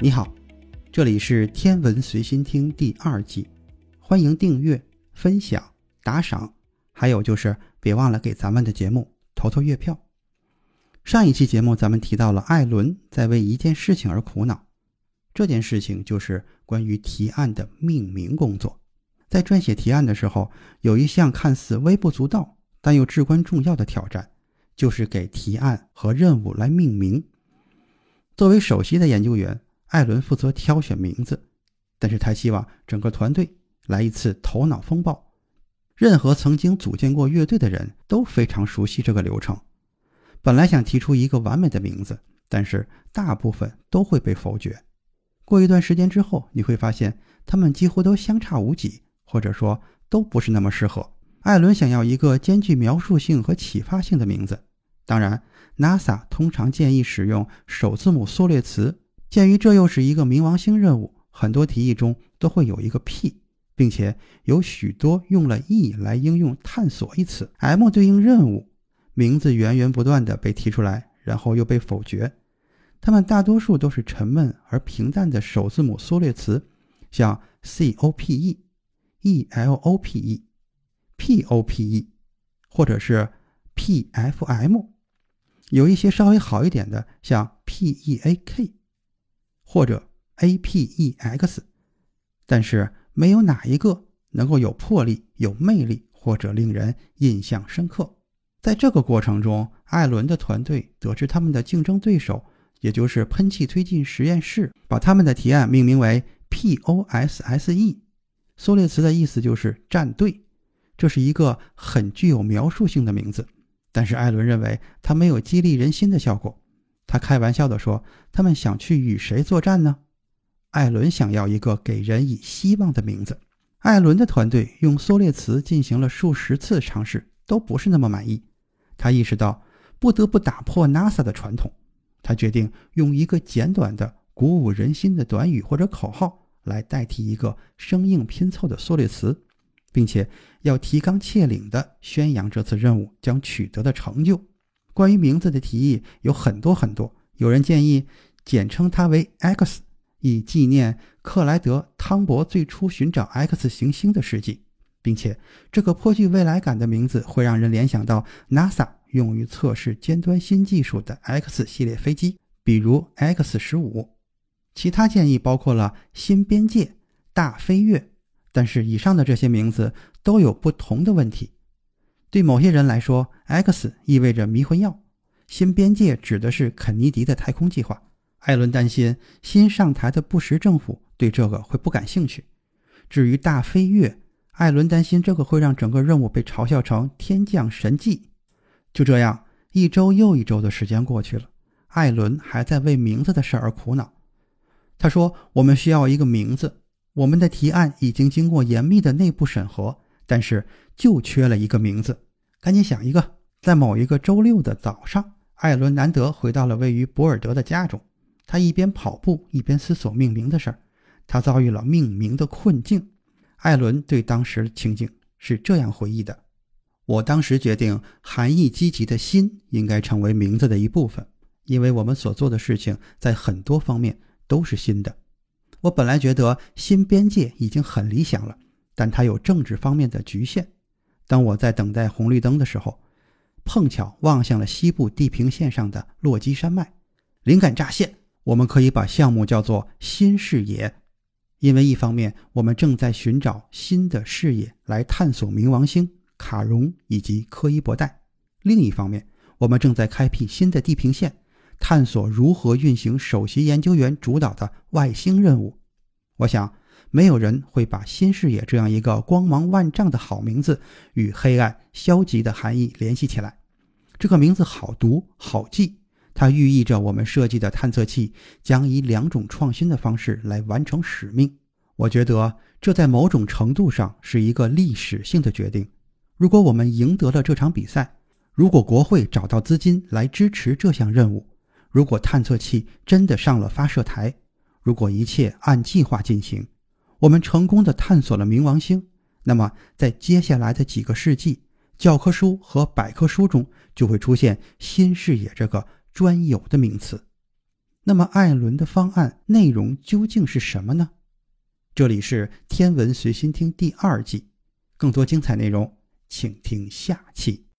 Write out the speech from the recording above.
你好，这里是《天文随心听》第二季，欢迎订阅、分享、打赏，还有就是别忘了给咱们的节目投投月票。上一期节目咱们提到了艾伦在为一件事情而苦恼，这件事情就是关于提案的命名工作。在撰写提案的时候，有一项看似微不足道但又至关重要的挑战，就是给提案和任务来命名。作为首席的研究员。艾伦负责挑选名字，但是他希望整个团队来一次头脑风暴。任何曾经组建过乐队的人都非常熟悉这个流程。本来想提出一个完美的名字，但是大部分都会被否决。过一段时间之后，你会发现他们几乎都相差无几，或者说都不是那么适合。艾伦想要一个兼具描述性和启发性的名字，当然，NASA 通常建议使用首字母缩略词。鉴于这又是一个冥王星任务，很多提议中都会有一个 P，并且有许多用了 E 来应用“探索”一词。M 对应任务，名字源源不断的被提出来，然后又被否决。它们大多数都是沉闷而平淡的首字母缩略词，像 COPE、ELOPE、POPE，或者是 PFM。有一些稍微好一点的，像 PEAK。或者 APEX，但是没有哪一个能够有魄力、有魅力或者令人印象深刻。在这个过程中，艾伦的团队得知他们的竞争对手，也就是喷气推进实验室，把他们的提案命名为 POSSE，缩略词的意思就是战队。这是一个很具有描述性的名字，但是艾伦认为它没有激励人心的效果。他开玩笑地说：“他们想去与谁作战呢？”艾伦想要一个给人以希望的名字。艾伦的团队用缩略词进行了数十次尝试，都不是那么满意。他意识到不得不打破 NASA 的传统。他决定用一个简短的、鼓舞人心的短语或者口号来代替一个生硬拼凑的缩略词，并且要提纲挈领地宣扬这次任务将取得的成就。关于名字的提议有很多很多，有人建议简称它为 X，以纪念克莱德·汤博最初寻找 X 行星的事迹，并且这个颇具未来感的名字会让人联想到 NASA 用于测试尖端新技术的 X 系列飞机，比如 X 十五。其他建议包括了新边界、大飞跃，但是以上的这些名字都有不同的问题。对某些人来说，X 意味着迷魂药，新边界指的是肯尼迪的太空计划。艾伦担心新上台的布什政府对这个会不感兴趣。至于大飞跃，艾伦担心这个会让整个任务被嘲笑成天降神迹。就这样，一周又一周的时间过去了，艾伦还在为名字的事而苦恼。他说：“我们需要一个名字，我们的提案已经经过严密的内部审核。”但是就缺了一个名字，赶紧想一个。在某一个周六的早上，艾伦难得回到了位于博尔德的家中。他一边跑步一边思索命名的事儿。他遭遇了命名的困境。艾伦对当时的情景是这样回忆的：“我当时决定，含义积极的心应该成为名字的一部分，因为我们所做的事情在很多方面都是新的。我本来觉得新边界已经很理想了。”但它有政治方面的局限。当我在等待红绿灯的时候，碰巧望向了西部地平线上的落基山脉，灵感乍现。我们可以把项目叫做“新视野”，因为一方面我们正在寻找新的视野来探索冥王星、卡戎以及柯伊伯带；另一方面，我们正在开辟新的地平线，探索如何运行首席研究员主导的外星任务。我想。没有人会把新视野这样一个光芒万丈的好名字与黑暗、消极的含义联系起来。这个名字好读好记，它寓意着我们设计的探测器将以两种创新的方式来完成使命。我觉得这在某种程度上是一个历史性的决定。如果我们赢得了这场比赛，如果国会找到资金来支持这项任务，如果探测器真的上了发射台，如果一切按计划进行，我们成功的探索了冥王星，那么在接下来的几个世纪，教科书和百科书中就会出现“新视野”这个专有的名词。那么艾伦的方案内容究竟是什么呢？这里是天文随心听第二季，更多精彩内容，请听下期。